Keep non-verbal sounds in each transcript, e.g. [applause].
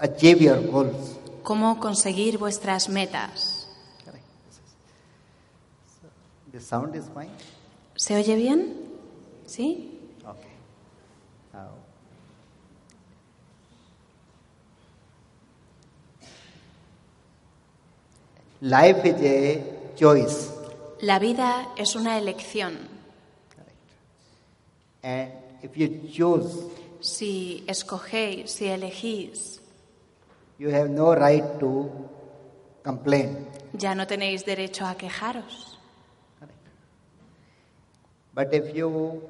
achieve your goals. cómo conseguir vuestras metas. The sound is fine? ¿Se oye bien? ¿Sí? Okay. Now, life is a choice. La vida es una elección. And if you choose, Si escogéis, si elegís, you have no right to complain. ya no tenéis derecho a quejaros. But if you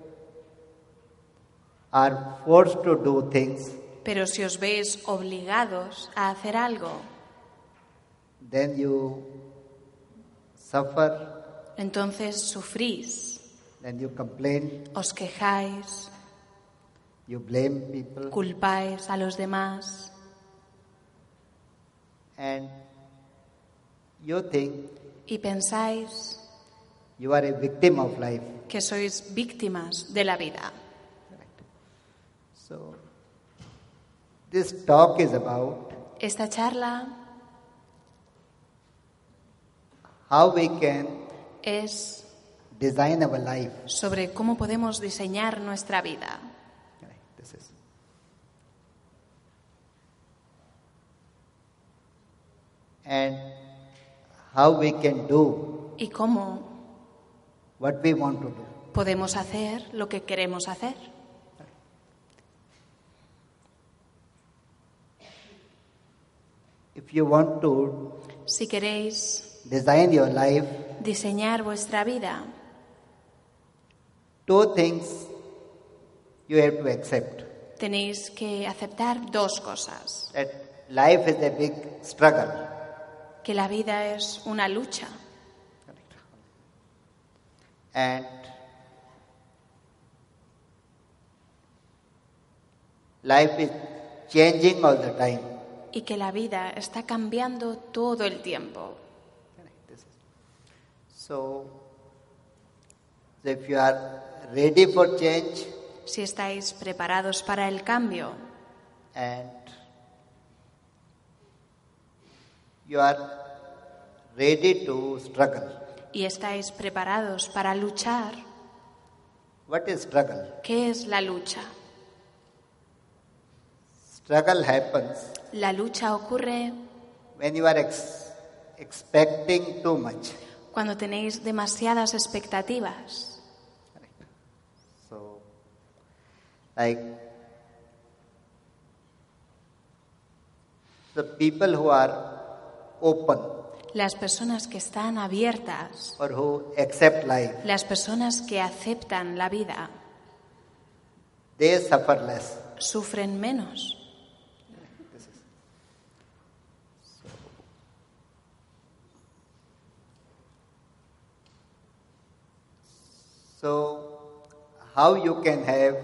are forced to do things, Pero si os veis obligados a hacer algo, then you suffer, entonces sufrís, then you complain, os quejáis, you blame people, culpáis a los demás and you think y pensáis you are a victim of life. que sois víctimas de la vida. So, this talk is about Esta charla how we can es design our life. sobre cómo podemos diseñar nuestra vida. This is. And how we can do y cómo what we want to do. podemos hacer lo que queremos hacer. If you want to Si queréis design your life, diseñar vuestra vida, two things you have to accept. tenéis que aceptar dos cosas. That life is a big struggle. Que la vida es una lucha And life is changing all the time. y que la vida está cambiando todo el tiempo. So, if you are ready for change Si estáis preparados para el cambio and you are ready to struggle, y estáis preparados para luchar, what is struggle? ¿qué es la lucha? Struggle happens La lucha ocurre when you are ex- expecting too much. cuando tenéis demasiadas expectativas. So, like the people who are open Las personas que están abiertas, or who accept life, las personas que aceptan la vida, they suffer less. sufren menos. So, how you can have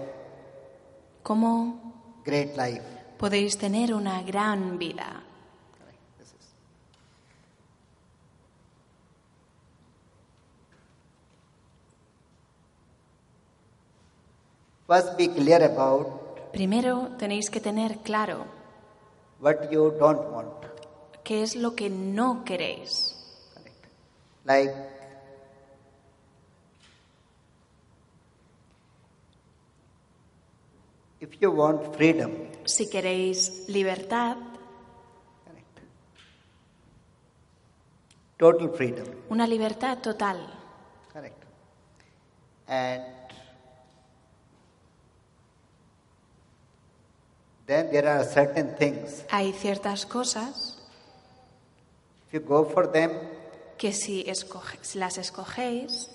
¿Cómo great life? podéis tener una gran vida? First, be clear about Primero tenéis que tener claro what you don't want. qué es lo que no queréis. Like, if you want freedom, Si queréis libertad, total freedom, una libertad total, correct, and then there are certain things. hay ciertas cosas If you go for them, que si, escoge- si las escogéis,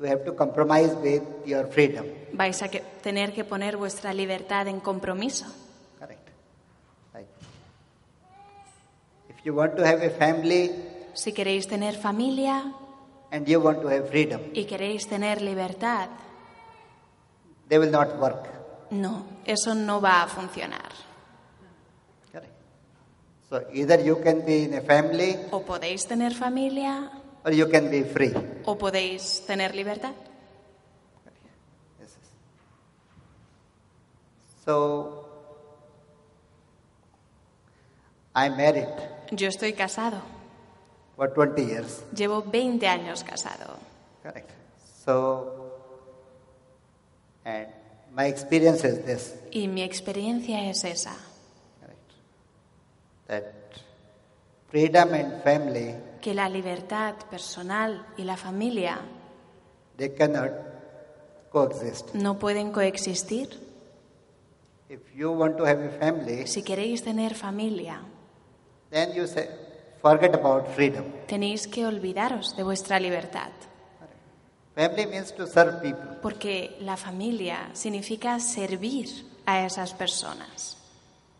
you have to compromise with your freedom. vais a que- tener que poner vuestra libertad en compromiso. Correct. Like, you want to have a family Si queréis tener familia and you want to have freedom, y queréis tener libertad, they will not work. No, eso no va a funcionar. So either you can be in a family O podéis tener familia or you can be free. o podéis tener libertad. So I'm married Yo estoy casado, for 20 years. llevo 20 años casado. Correct. So, and my experience is this Y mi experiencia es esa, that freedom and family que la libertad personal y la familia they cannot coexist. no pueden coexistir. If you want to have a family, Si queréis tener familia, then you say forget about freedom. tenéis que olvidaros de vuestra libertad, Family means to serve people. porque la familia significa servir a esas personas.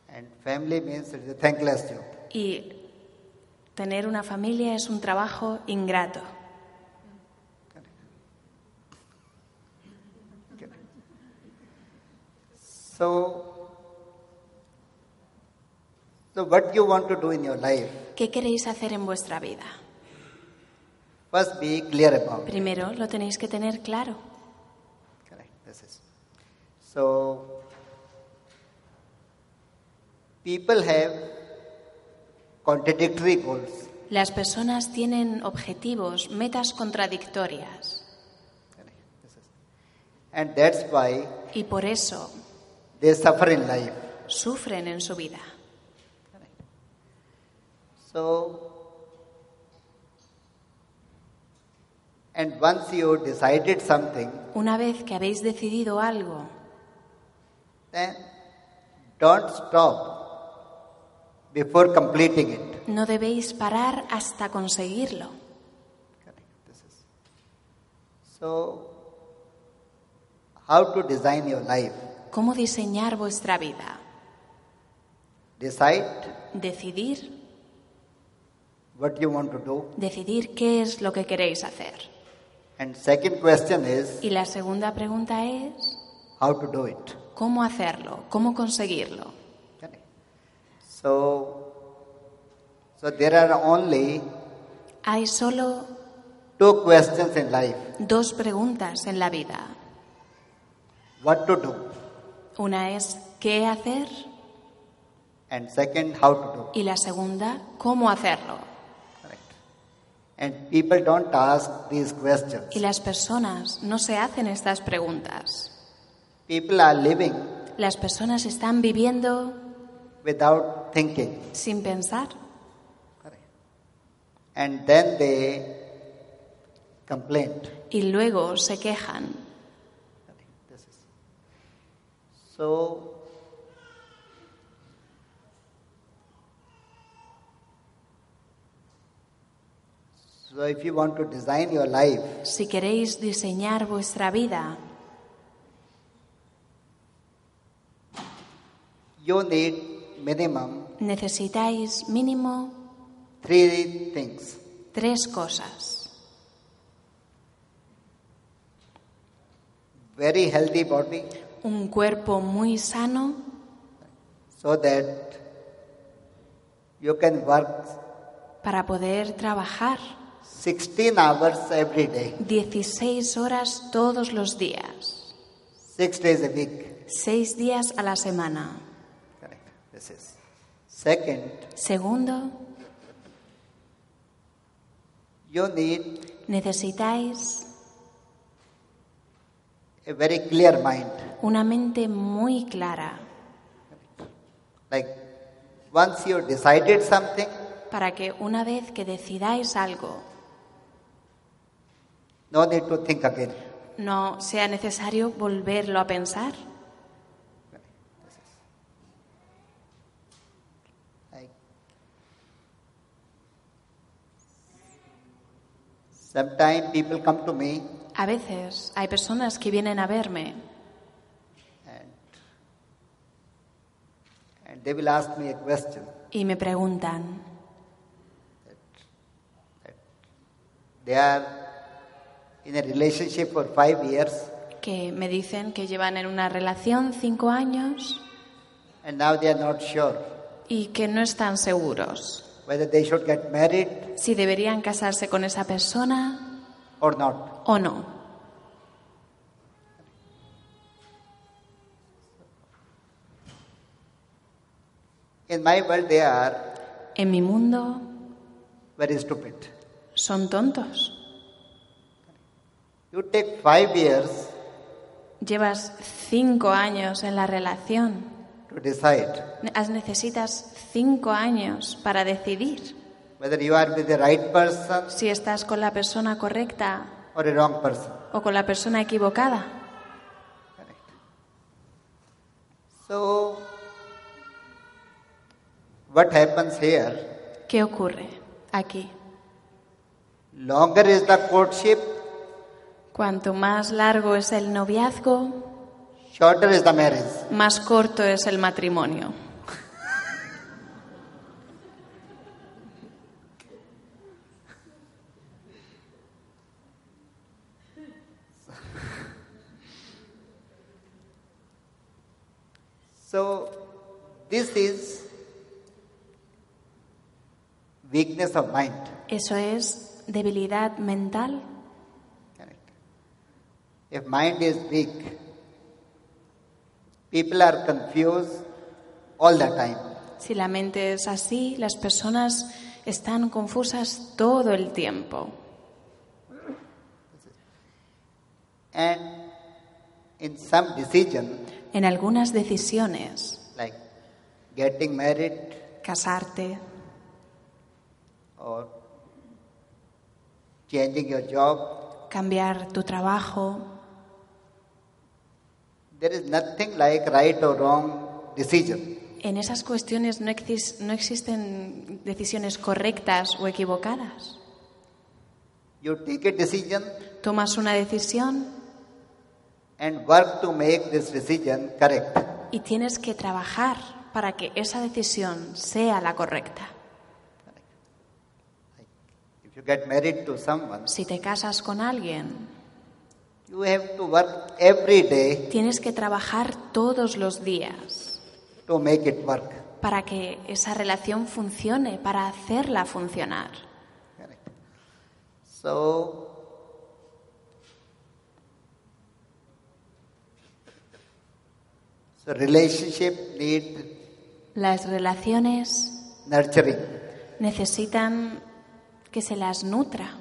And family means it's a thankless job. Y tener una familia es un trabajo ingrato. So, so what you want to do in your life, ¿Qué queréis hacer en vuestra vida? First be clear about it. Primero lo tenéis que tener claro. Correct. This is. So, people have contradictory goals. Las personas tienen objetivos, metas contradictorias. And that's why Y por eso they suffer in life. sufren en su vida. So, and once you decided something, Una vez que habéis decidido algo, then don't stop before completing it. no debéis parar hasta conseguirlo. Correct. This is. So, how to design your life? ¿Cómo diseñar vuestra vida? Decide Decidir, what you want to do. decidir qué es lo que queréis hacer. And second question is Y la segunda pregunta es, how to do it. ¿cómo hacerlo? ¿Cómo conseguirlo? So, so there are only Hay solo two questions in life: dos preguntas en la vida. what to do, Una es ¿qué hacer? and second, how to do. Y la segunda, ¿cómo hacerlo? And people don't ask these questions. Y las personas no se hacen estas preguntas. People are living Las personas están viviendo without thinking. sin pensar. And then they complain. y luego se quejan. So, so if you want to design your life, Si queréis diseñar vuestra vida, you need minimum necesitáis mínimo three things. tres cosas. Very healthy body, Un cuerpo muy sano so that you can work para poder trabajar 16 hours every day, 16 horas todos los días, six days a week. seis días a la semana. Correct. This is. Second, Segundo, you need necesitáis a very clear mind. una mente muy clara Like once you decided something, para que una vez que decidáis algo no need to think again. No sea necesario volverlo a pensar. Sometimes people come to me. A veces hay personas que vienen a verme. And, they will ask me a question. Y me preguntan. That, that they in a relationship for five years que me dicen que llevan en una relación cinco años and now they are not sure y que no están seguros whether they should get married si deberían casarse con esa persona or not. o no. In my world, they are En mi mundo very stupid. son tontos. You take five years Llevas cinco años en la relación. to decide As- Necesitas cinco años para decidir whether you are with the right person si estás con la persona correcta or a wrong person. o con la persona equivocada. So, what happens here? ¿Qué ocurre aquí? Longer is the courtship, Cuanto más largo es el noviazgo, shorter is the marriage. más corto es el matrimonio. So, this is weakness of mind. Eso es debilidad mental. If mind is weak, people are confused all the time. Si la mente es así, las personas están confusas todo el tiempo. And in some decision, En algunas decisiones, like getting married casarte, or changing your job, cambiar tu trabajo, there is nothing like right or wrong decision. en esas cuestiones no, exis- no existen decisiones correctas o equivocadas. You take a decision Tomas una decisión and work to make this decision correct. y tienes que trabajar para que esa decisión sea la correcta. If you get married to someone, Si te casas con alguien, you have to work every day tienes que trabajar todos los días to make it work. para que esa relación funcione, para hacerla funcionar. Correct. So, so relationship need Las relaciones nurturing. necesitan que se las nutra.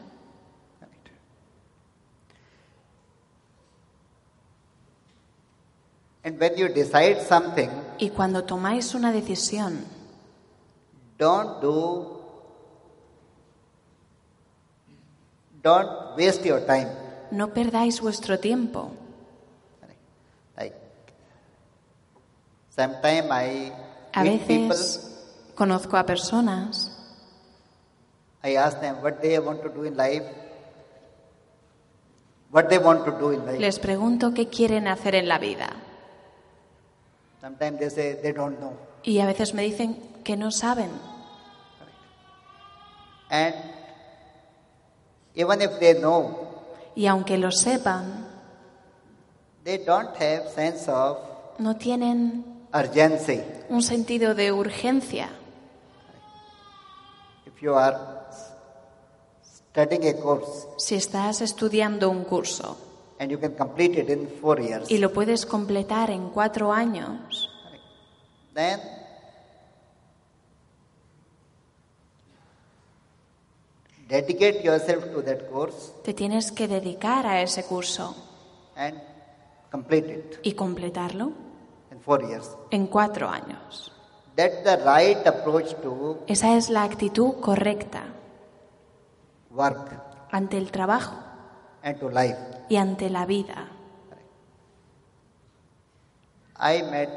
And when you decide something, Y cuando tomáis una decisión, don't do, don't waste your time. no perdáis vuestro tiempo. Like, sometimes I A meet people, veces conozco a personas I ask them what they want to do in life, what they want to do in life. Les pregunto qué quieren hacer en la vida Sometimes they say they don't know. y a veces me dicen que no saben. And even if they know, Y aunque lo sepan, they don't have sense of no tienen urgency. un sentido de urgencia. If you are studying a course Si estás estudiando un curso and you can complete it in four years, y lo puedes completar en cuatro años, then dedicate yourself to that course te tienes que dedicar a ese curso and complete it y completarlo in four years. en cuatro años. That's the right approach to Esa es la actitud correcta work ante el trabajo and to life. y ante la vida. I met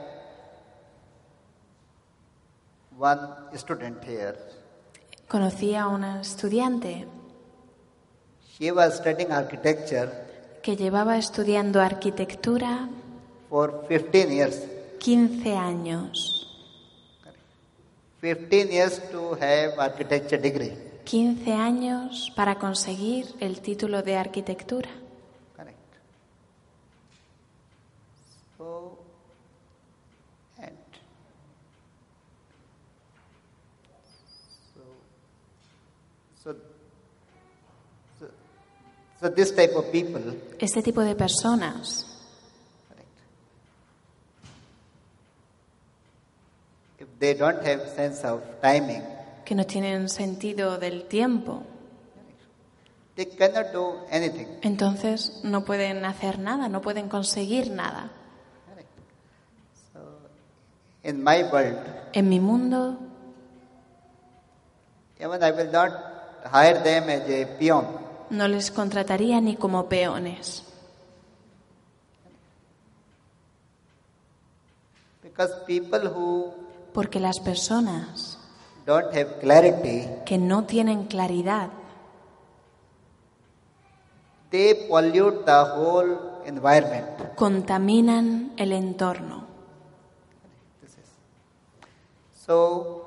one student here. Conocí a una estudiante She was studying architecture que llevaba estudiando arquitectura for 15 years. 15 años. 15 years to have architecture degree. 15 años para conseguir el título de arquitectura. Correct. So, and so, so, so, so this type of people, Este tipo de personas, correct. If they don't have sense of timing, que no tienen sentido del tiempo, they cannot do anything. entonces no pueden hacer nada, no pueden conseguir nada. In my world, En mi mundo, even I will not hire them as a peon. no les contrataría ni como peones, Because people who porque las personas don't have clarity, que no tienen claridad they pollute the whole environment. contaminan el entorno. So,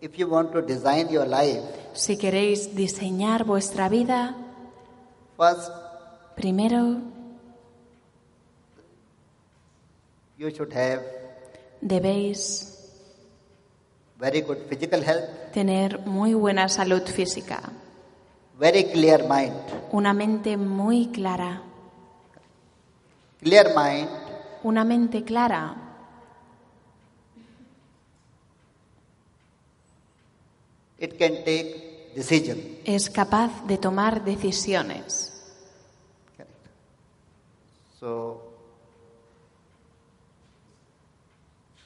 if you want to design your life, Si queréis diseñar vuestra vida, first primero you should have debéis very good physical health, tener muy buena salud física, very clear mind. una mente muy clara. Clear mind Una mente clara it can take decision. es capaz de tomar decisiones. So,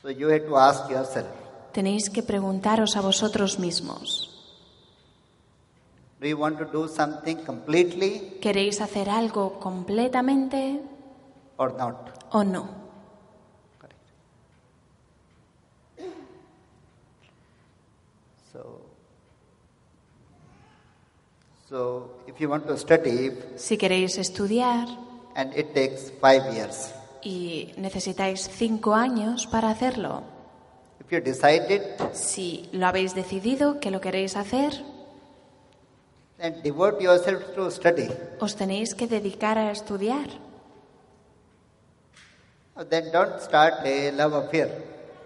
so you have to ask yourself, Tenéis que preguntaros a vosotros mismos, do you want to do something completely ¿queréis hacer algo completamente or not? o no? Correct. So, so if you want to study Si queréis estudiar and it takes five years, y necesitáis cinco años para hacerlo, if you si lo habéis decidido que lo queréis hacer, then devote yourself to study. os tenéis que dedicar a estudiar. Then don't start a love affair.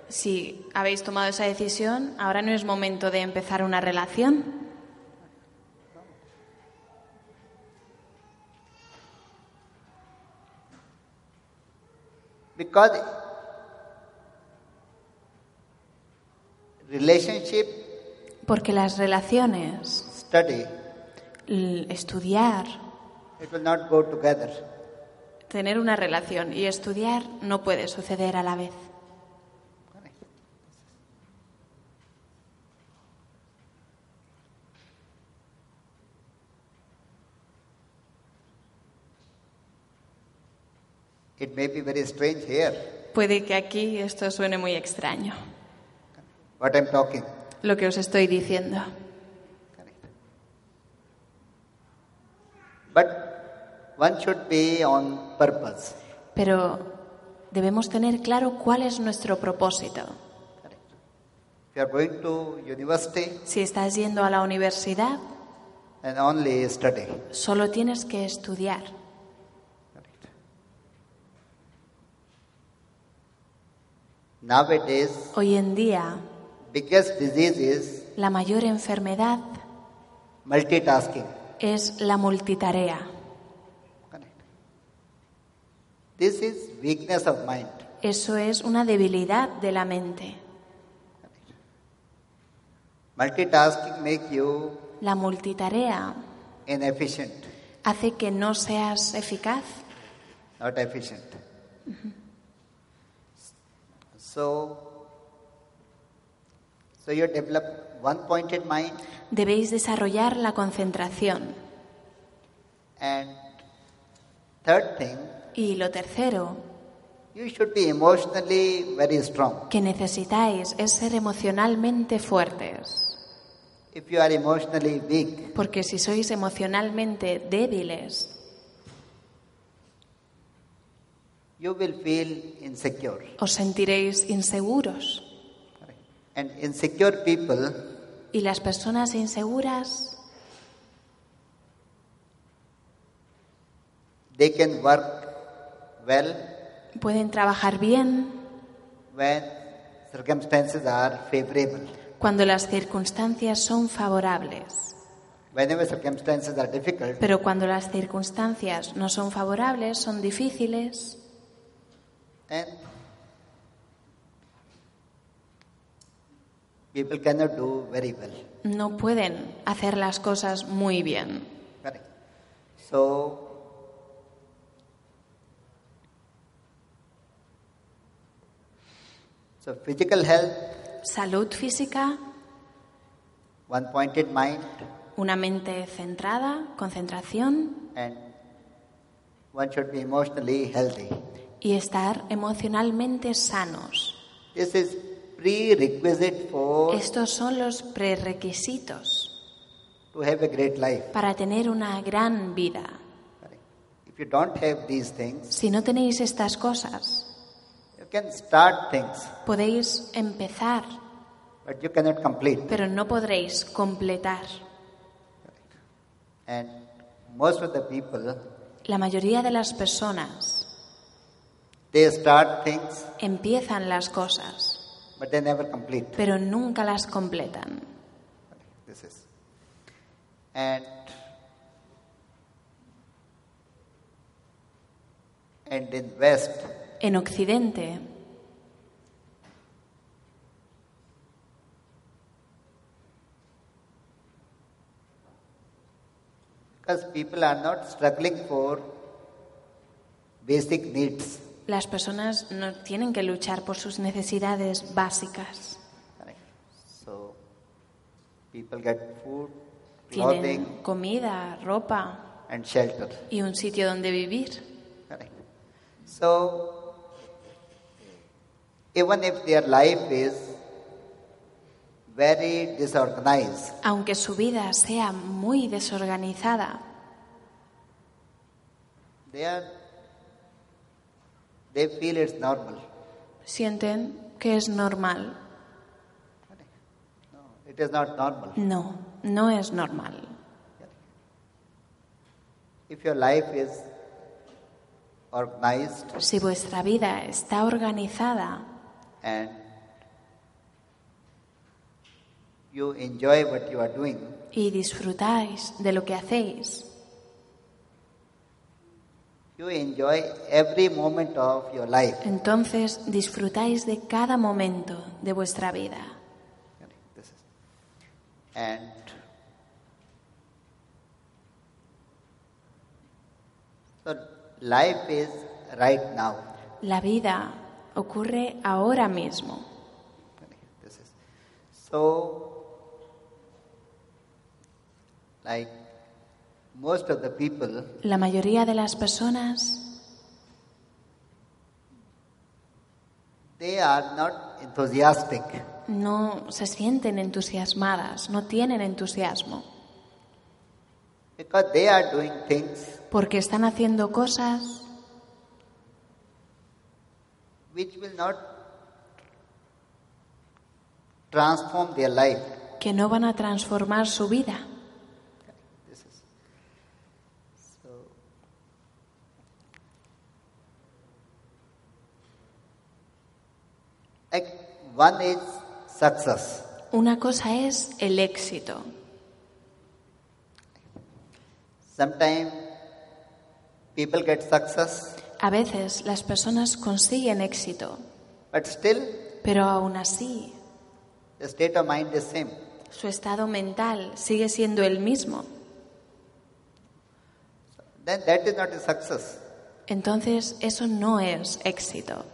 Si habéis tomado esa decisión, ahora no es momento de empezar una relación. Because relationship, Porque las relaciones, study, estudiar, it will not go together. tener una relación y estudiar no puede suceder a la vez. It may be very strange here, Puede que aquí esto suene muy extraño, what I'm talking. lo que os estoy diciendo. But one should be on purpose. Pero debemos tener claro cuál es nuestro propósito. You are going to university, Si estás yendo a la universidad, then only study. solo tienes que estudiar. Nowadays, Hoy en día, biggest disease is la mayor enfermedad multitasking. es la multitarea. This is weakness of mind. Eso es una debilidad de la mente. Multitasking make you La multitarea inefficient, hace que no seas eficaz. not efficient. So, so you develop one-pointed mind Debéis desarrollar la concentración. and third thing, Y lo tercero you should be emotionally very strong. que necesitáis es ser emocionalmente fuertes. If you are emotionally weak, Porque si sois emocionalmente débiles, you will feel insecure. os sentiréis inseguros. And insecure people, Y las personas inseguras they can work well pueden trabajar bien when circumstances are favorable. cuando las circunstancias son favorables. Circumstances are difficult, Pero cuando las circunstancias no son favorables, son difíciles, then people cannot do very well. no pueden hacer las cosas muy bien. Correct. So, so physical health, Salud física, one pointed mind, una mente centrada, concentración and one should be emotionally healthy. y estar emocionalmente sanos. This is prerequisite for Estos son los prerequisitos to have a great life. para tener una gran vida. Correct. If you don't have these things, Si no tenéis estas cosas, you can start things, podéis empezar, but you cannot complete. pero no podréis completar. And most of the people, La mayoría de las personas they start things, empiezan las cosas, but they never complete. pero nunca las completan. This is. And and in West, En Occidente, because people are not struggling for basic needs. Las personas no tienen que luchar por sus necesidades básicas. So people get food, Tienen clothing, comida, ropa and shelter. y un sitio donde vivir. So even if their life is very disorganized, Aunque su vida sea muy desorganizada, they are they feel it's normal. sienten que es normal. No, it is not normal. No, no es normal. If your life is organized Si vuestra vida está organizada and you enjoy what you are doing, y disfrutáis de lo que hacéis, you enjoy every moment of your life. entonces disfrutáis de cada momento de vuestra vida. And so life is right now. La vida ocurre ahora mismo. So like most of the people La mayoría de las personas they are not enthusiastic no se sienten entusiasmadas, no tienen entusiasmo, because they are doing things porque están haciendo cosas which will not transform their life. que no van a transformar su vida. This is so. Like one is success. Una cosa es el éxito. Sometimes people get success, A veces las personas consiguen éxito, but still pero aún así the state of mind is same. su estado mental sigue siendo el mismo. Then that is not a success. Entonces eso no es éxito.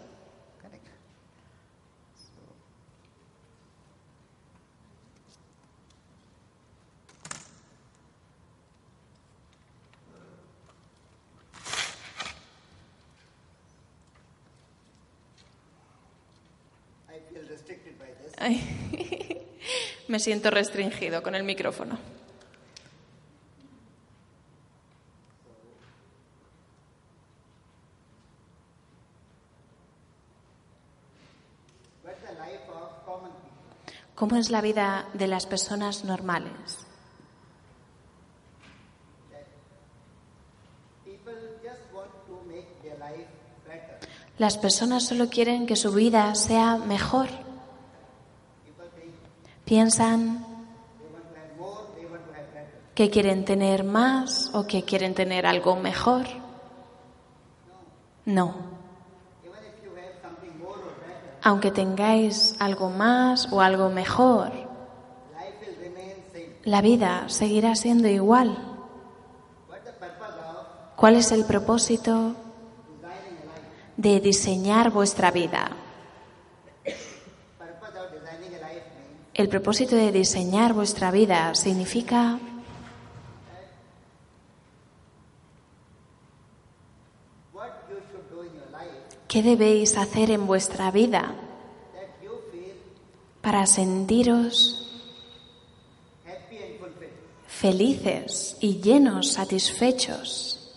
Correct. I feel restricted by this. [laughs] Me siento restringido con el micrófono. ¿Cómo es la vida de las personas normales? Las personas solo quieren que su vida sea mejor. People think Piensan they want to have more, they want to have better. que quieren tener más o que quieren tener algo mejor. No. Aunque tengáis algo más o algo mejor, la vida seguirá siendo igual. ¿Cuál es el propósito de diseñar vuestra vida? Purpose of designing a life means El propósito de diseñar vuestra vida significa qué debéis hacer en vuestra vida para sentiros felices y llenos, satisfechos,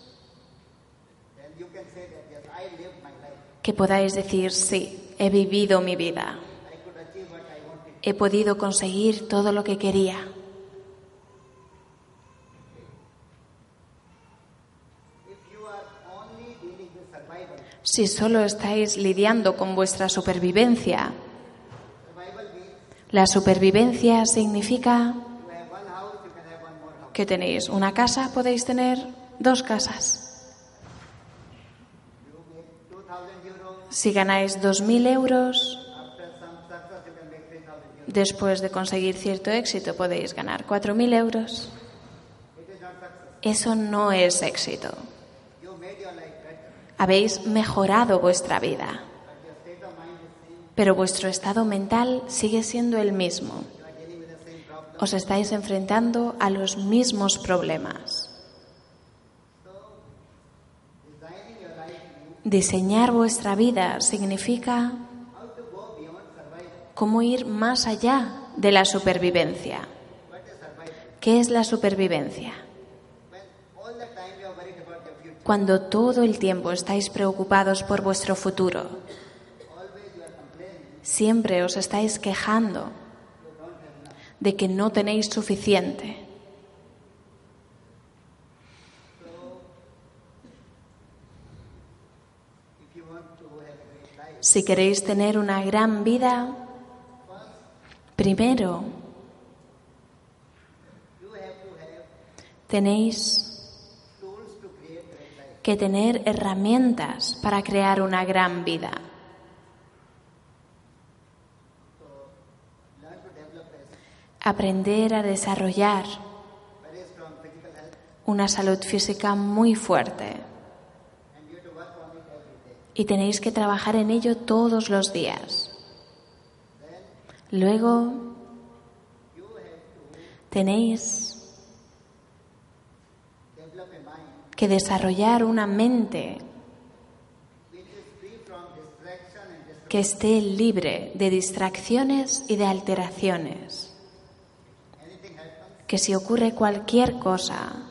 que podáis decir, sí, he vivido mi vida, I could achieve what I wanted. He podido conseguir todo lo que quería. Si solo estáis lidiando con vuestra supervivencia, la supervivencia significa que tenéis una casa, podéis tener dos casas. You make 2,000 euros. Si ganáis 2.000 euros, After some success, you can make 3,000 euros. Después de conseguir cierto éxito, podéis ganar 4.000 euros. Eso no es éxito. Habéis mejorado vuestra vida, pero vuestro estado mental sigue siendo el mismo. Os estáis enfrentando a los mismos problemas. Diseñar vuestra vida significa how to go beyond survival. Cómo ir más allá de la supervivencia. ¿Qué es la supervivencia? Cuando todo el tiempo estáis preocupados por vuestro futuro, siempre os estáis quejando de que no tenéis suficiente. Si queréis tener una gran vida, primero tenéis que tener herramientas para crear una gran vida. Aprender a desarrollar una salud física muy fuerte y tenéis que trabajar en ello todos los días. Luego tenéis que desarrollar una mente que esté libre de distracciones y de alteraciones. Que si ocurre cualquier cosa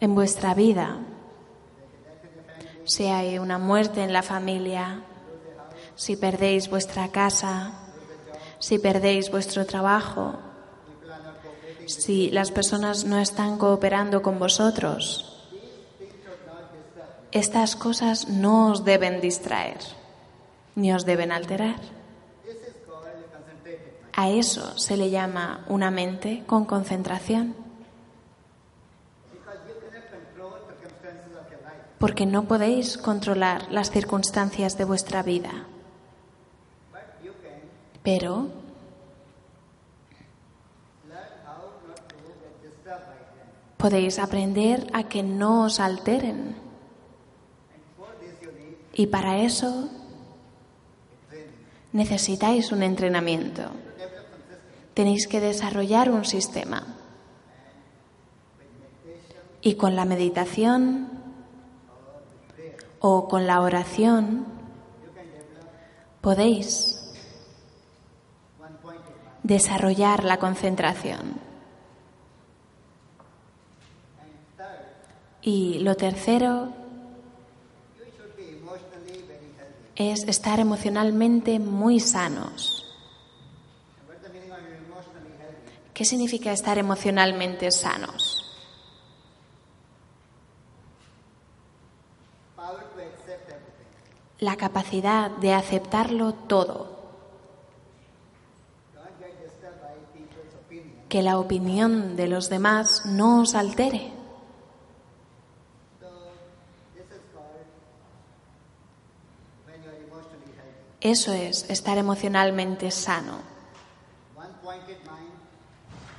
en vuestra vida, si hay una muerte en la familia, si perdéis vuestra casa, si perdéis vuestro trabajo, si las personas no están cooperando con vosotros, estas cosas no os deben distraer ni os deben alterar. A eso se le llama una mente con concentración, Because you cannot control circumstances of your life. Porque no podéis controlar las circunstancias de vuestra vida, pero podéis aprender a que no os alteren. Y para eso necesitáis un entrenamiento. Tenéis que desarrollar un sistema. Y con la meditación o con la oración podéis desarrollar la concentración. Y lo tercero, es estar emocionalmente muy sanos. ¿Qué significa estar emocionalmente sanos? Power to accept everything. La capacidad de aceptarlo todo, que la opinión de los demás no os altere. Eso es estar emocionalmente sano.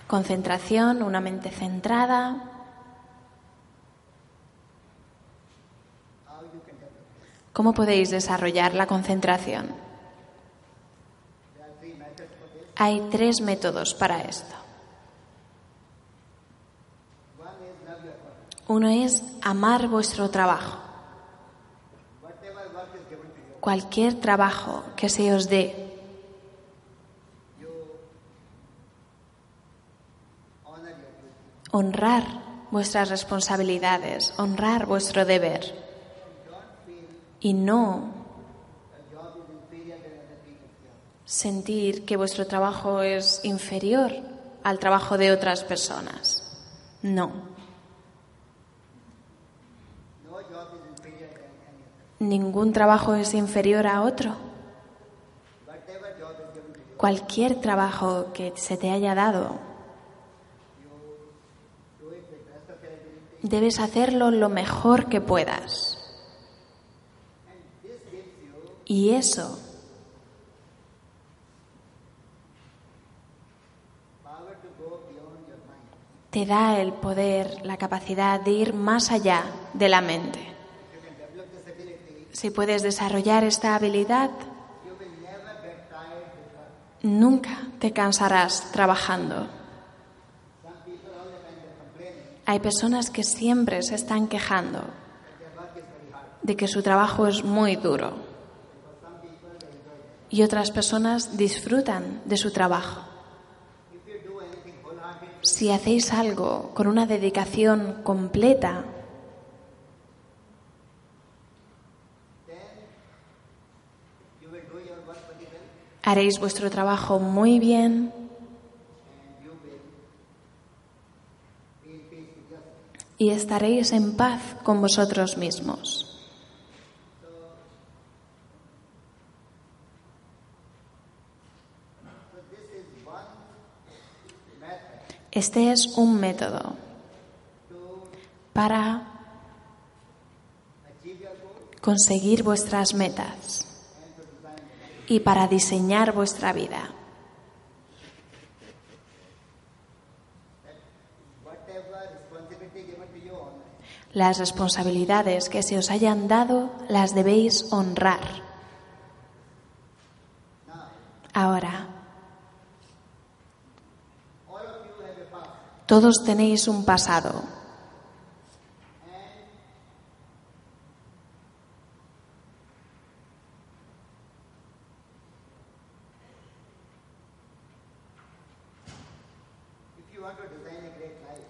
Concentración, una mente centrada. how you can develop this. ¿Cómo podéis desarrollar la concentración? Hay tres métodos para esto. Uno es amar vuestro trabajo. Cualquier trabajo que se os dé, honrar vuestras responsabilidades, honrar vuestro deber. Y no Your job is inferior than other people's job. sentir que vuestro trabajo es inferior al trabajo de otras personas. No. No. Ningún trabajo es inferior a otro. Cualquier trabajo que se te haya dado, debes hacerlo lo mejor que puedas. Y eso te da el poder, la capacidad de ir más allá de la mente. Si puedes desarrollar esta habilidad, nunca te cansarás trabajando. Hay personas que siempre se están quejando de que su trabajo es muy duro y otras personas disfrutan de su trabajo. Si hacéis algo con una dedicación completa, haréis vuestro trabajo muy bien y estaréis en paz con vosotros mismos. So this is one method Este es un método to para conseguir vuestras metas y para diseñar vuestra vida. Las responsabilidades que se os hayan dado las debéis honrar. Ahora, All of you have a past todos tenéis un pasado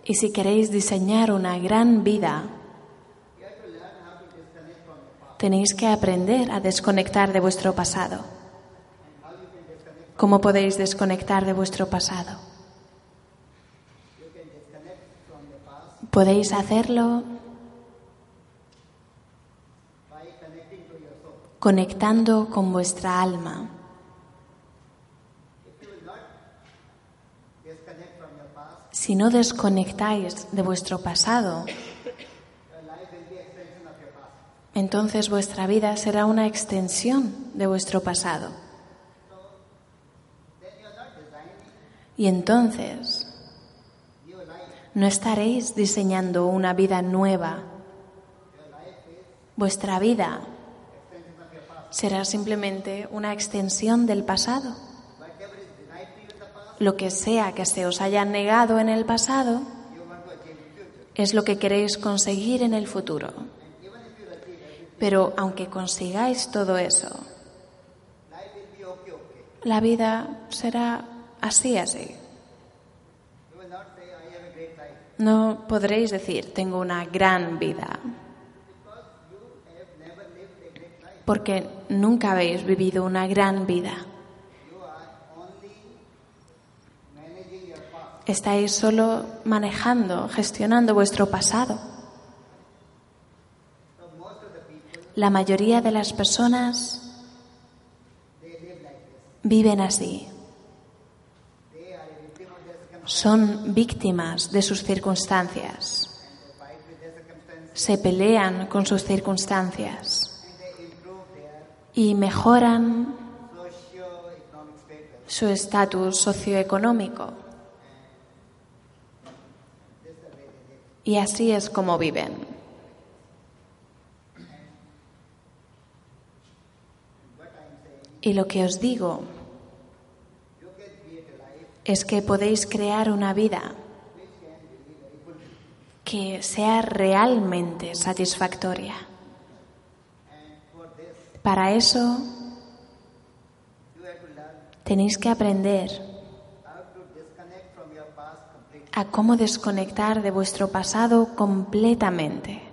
y si queréis diseñar una gran vida, tenéis que aprender a desconectar de vuestro pasado. ¿Cómo podéis desconectar de vuestro pasado? you can disconnect from the past Podéis hacerlo conectando con vuestra alma. Si no desconectáis de vuestro pasado, entonces vuestra vida será una extensión de vuestro pasado. Y entonces no estaréis diseñando una vida nueva. Vuestra vida será simplemente una extensión del pasado. Lo que sea que se os haya negado en el pasado es lo que queréis conseguir en el futuro. Pero aunque consigáis todo eso, la vida será así, así. you will not say I have a great life No podréis decir, tengo una gran vida, porque nunca habéis vivido una gran vida. Estáis solo manejando, gestionando vuestro pasado. La mayoría de las personas viven así. Son víctimas de sus circunstancias. Se pelean con sus circunstancias y mejoran su estatus socioeconómico. Y así es como viven. Y lo que os digo es que podéis crear una vida que sea realmente satisfactoria. Para eso tenéis que aprender a cómo desconectar de vuestro pasado completamente.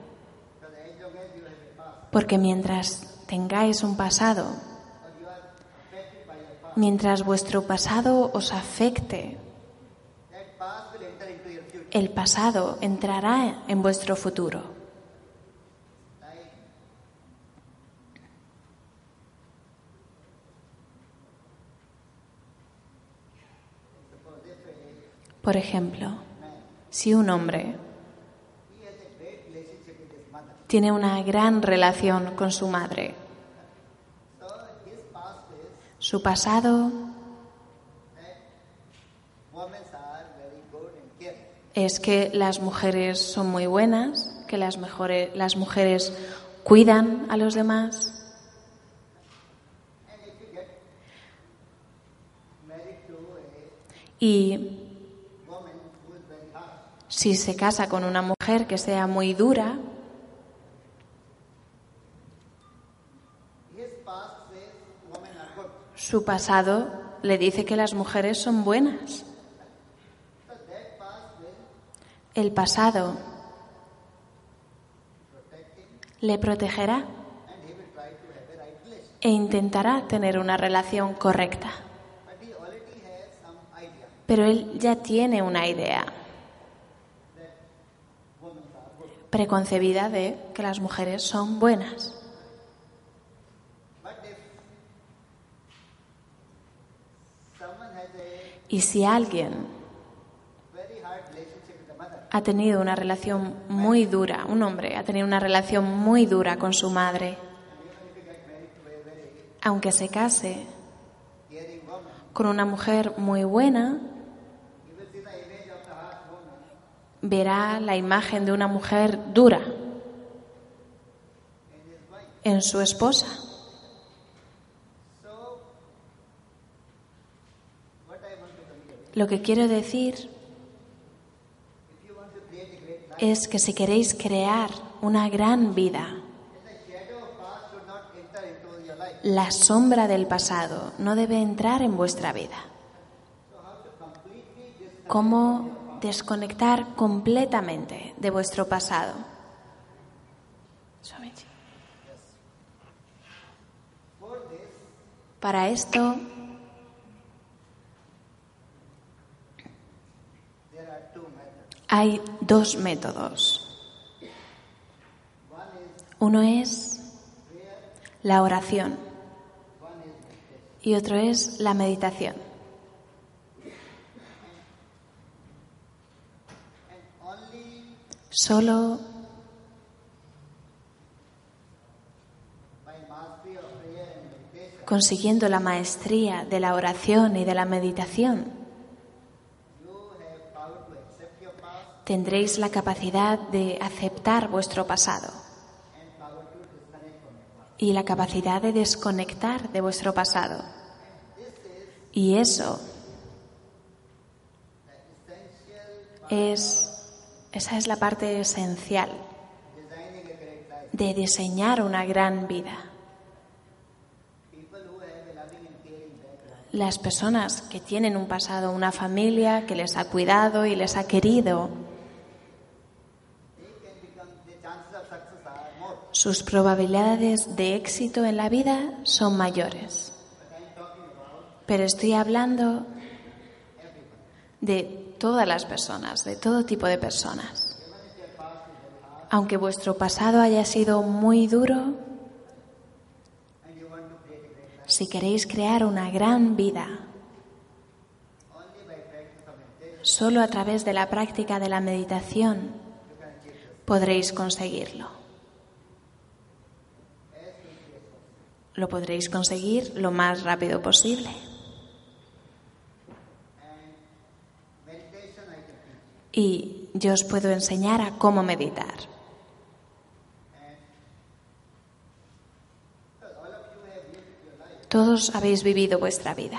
Porque mientras tengáis un pasado, mientras vuestro pasado os afecte, el pasado entrará en vuestro futuro. Por ejemplo, si un hombre tiene una gran relación con su madre, su pasado es que las mujeres son muy buenas, que las, mejores, las mujeres cuidan a los demás. Y si se casa con una mujer que sea muy dura, su pasado le dice que las mujeres son buenas. El pasado le protegerá e intentará tener una relación correcta. Pero él ya tiene una idea preconcebida de que las mujeres son buenas. Y si alguien ha tenido una relación muy dura, un hombre ha tenido una relación muy dura con su madre, aunque se case con una mujer muy buena, verá la imagen de una mujer dura en su esposa. Lo que quiero decir es que si queréis crear una gran vida, la sombra del pasado no debe entrar en vuestra vida. ¿Cómo desconectar completamente de vuestro pasado? Para esto hay dos métodos. Uno es la oración y otro es la meditación. Solo consiguiendo la maestría de la oración y de la meditación tendréis la capacidad de aceptar vuestro pasado y la capacidad de desconectar de vuestro pasado. Y eso es, esa es la parte esencial de diseñar una gran vida. Las personas que tienen un pasado, una familia que les ha cuidado y les ha querido, sus probabilidades de éxito en la vida son mayores. Pero estoy hablando de todas las personas, de todo tipo de personas. Aunque vuestro pasado haya sido muy duro, si queréis crear una gran vida, solo a través de la práctica de la meditación podréis conseguirlo. Lo podréis conseguir lo más rápido posible. Y yo os puedo enseñar a cómo meditar. Todos habéis vivido vuestra vida.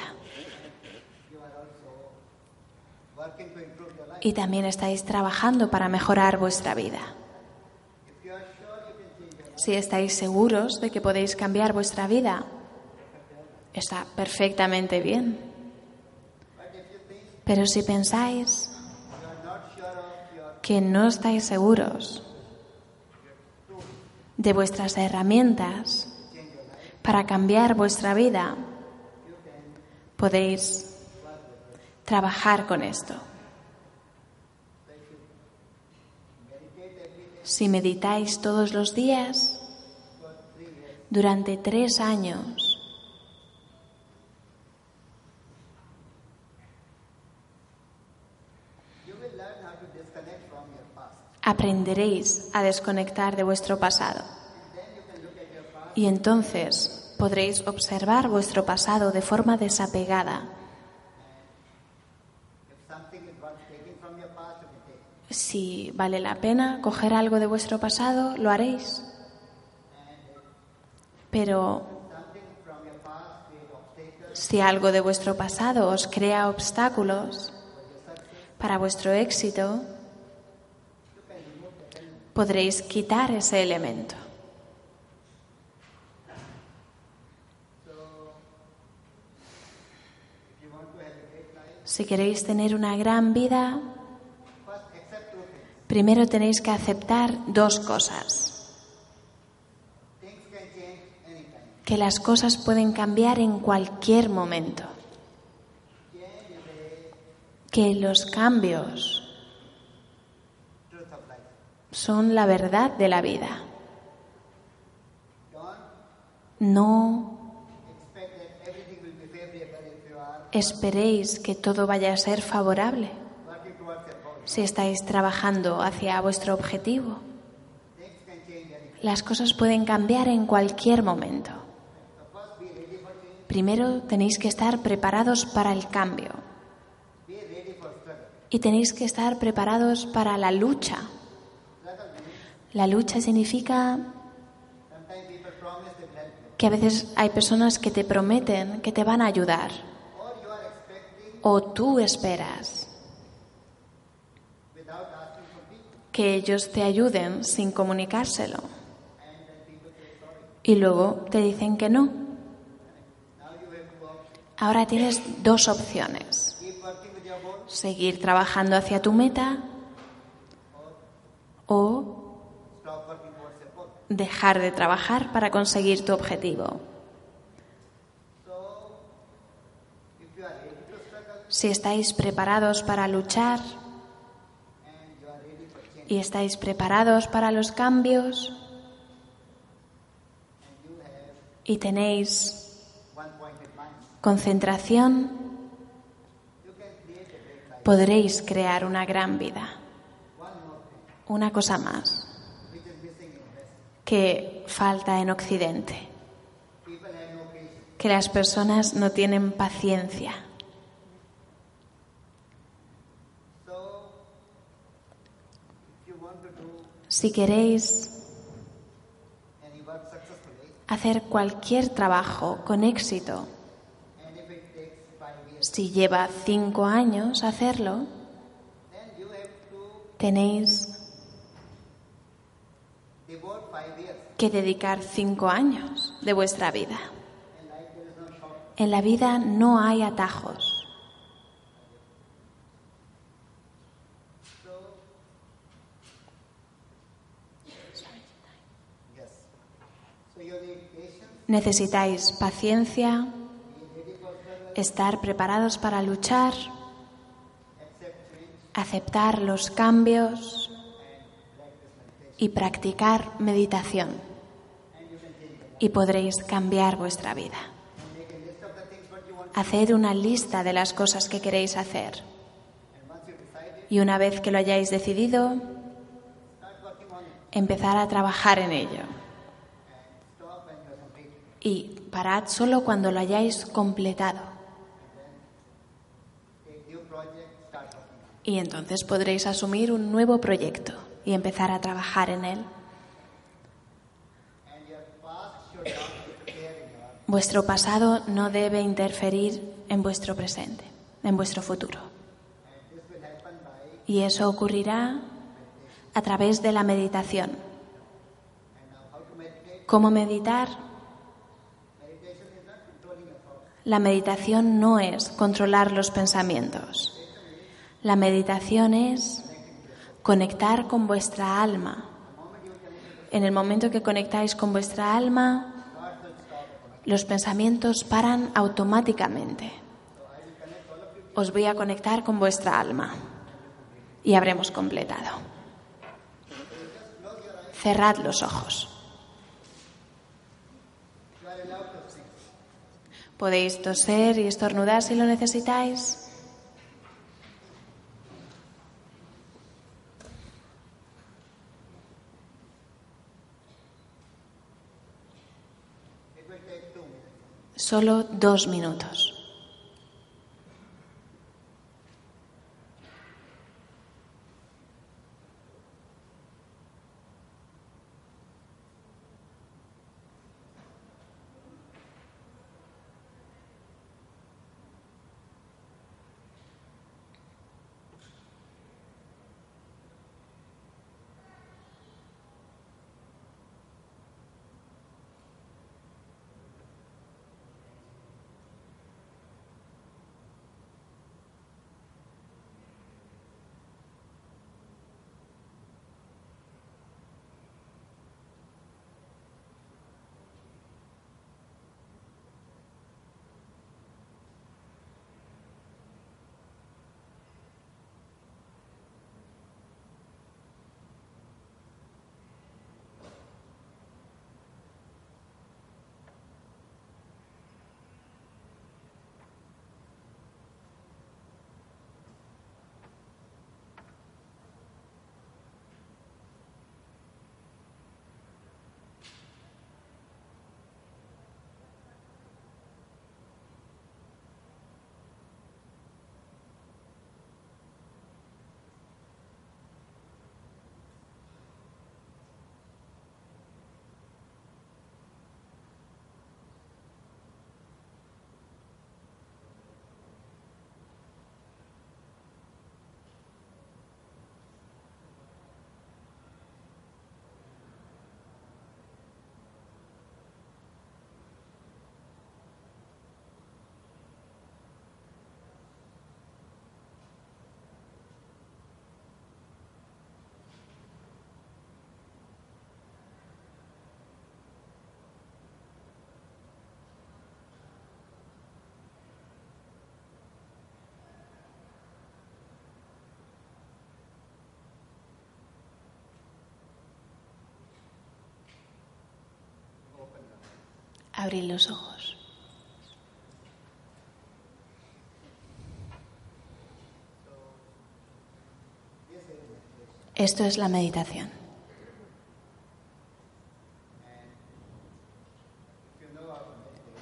Y también estáis trabajando para mejorar vuestra vida. Si estáis seguros de que podéis cambiar vuestra vida, está perfectamente bien. Pero si pensáis que no estáis seguros de vuestras herramientas para cambiar vuestra vida, podéis trabajar con esto. Si meditáis todos los días durante tres años, aprenderéis a desconectar de vuestro pasado. Y entonces podréis observar vuestro pasado de forma desapegada. Si vale la pena coger algo de vuestro pasado, lo haréis. Pero si algo de vuestro pasado os crea obstáculos para vuestro éxito, podréis quitar ese elemento. Si queréis tener una gran vida, primero tenéis que aceptar dos cosas. Que las cosas pueden cambiar en cualquier momento. Que los cambios son la verdad de la vida. No esperéis que todo vaya a ser favorable si estáis trabajando hacia vuestro objetivo. Las cosas pueden cambiar en cualquier momento. Primero tenéis que estar preparados para el cambio y tenéis que estar preparados para la lucha. La lucha significa que a veces hay personas que te prometen que te van a ayudar o tú esperas que ellos te ayuden sin comunicárselo y luego te dicen que no. Ahora tienes dos opciones. Seguir trabajando hacia tu meta o dejar de trabajar para conseguir tu objetivo. Si estáis preparados para luchar y estáis preparados para los cambios y tenéis concentración, podréis crear una gran vida. Una cosa más que falta en Occidente, que las personas no tienen paciencia. Si queréis hacer cualquier trabajo con éxito, si lleva cinco años hacerlo, tenéis que dedicar cinco años de vuestra vida. En la vida no hay atajos. Necesitáis paciencia, estar preparados para luchar, aceptar los cambios y practicar meditación. Y podréis cambiar vuestra vida. Haced una lista de las cosas que queréis hacer. Y una vez que lo hayáis decidido, empezar a trabajar en ello. Y parad solo cuando lo hayáis completado. Y entonces podréis asumir un nuevo proyecto y empezar a trabajar en él. Vuestro pasado no debe interferir en vuestro presente, en vuestro futuro. Y eso ocurrirá a través de la meditación. ¿Cómo meditar? La meditación no es controlar los pensamientos. La meditación es conectar con vuestra alma. En el momento que conectáis con vuestra alma, los pensamientos paran automáticamente. Os voy a conectar con vuestra alma y habremos completado. Cerrad los ojos. Podéis toser y estornudar si lo necesitáis. Solo dos minutos. Abrir los ojos. Esto es la meditación.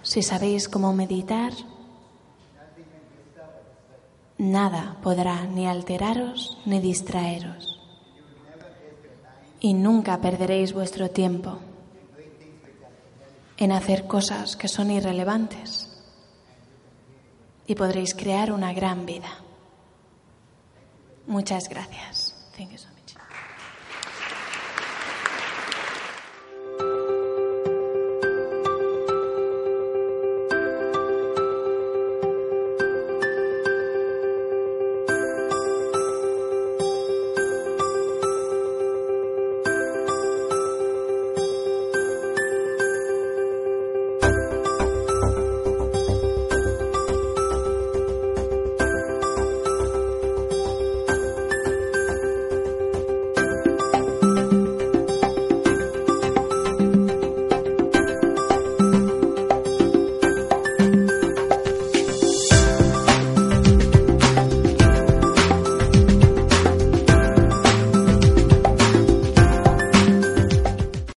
Si sabéis cómo meditar, nada podrá ni alteraros ni distraeros. Y nunca perderéis vuestro tiempo en hacer cosas que son irrelevantes y podréis crear una gran vida. Muchas gracias.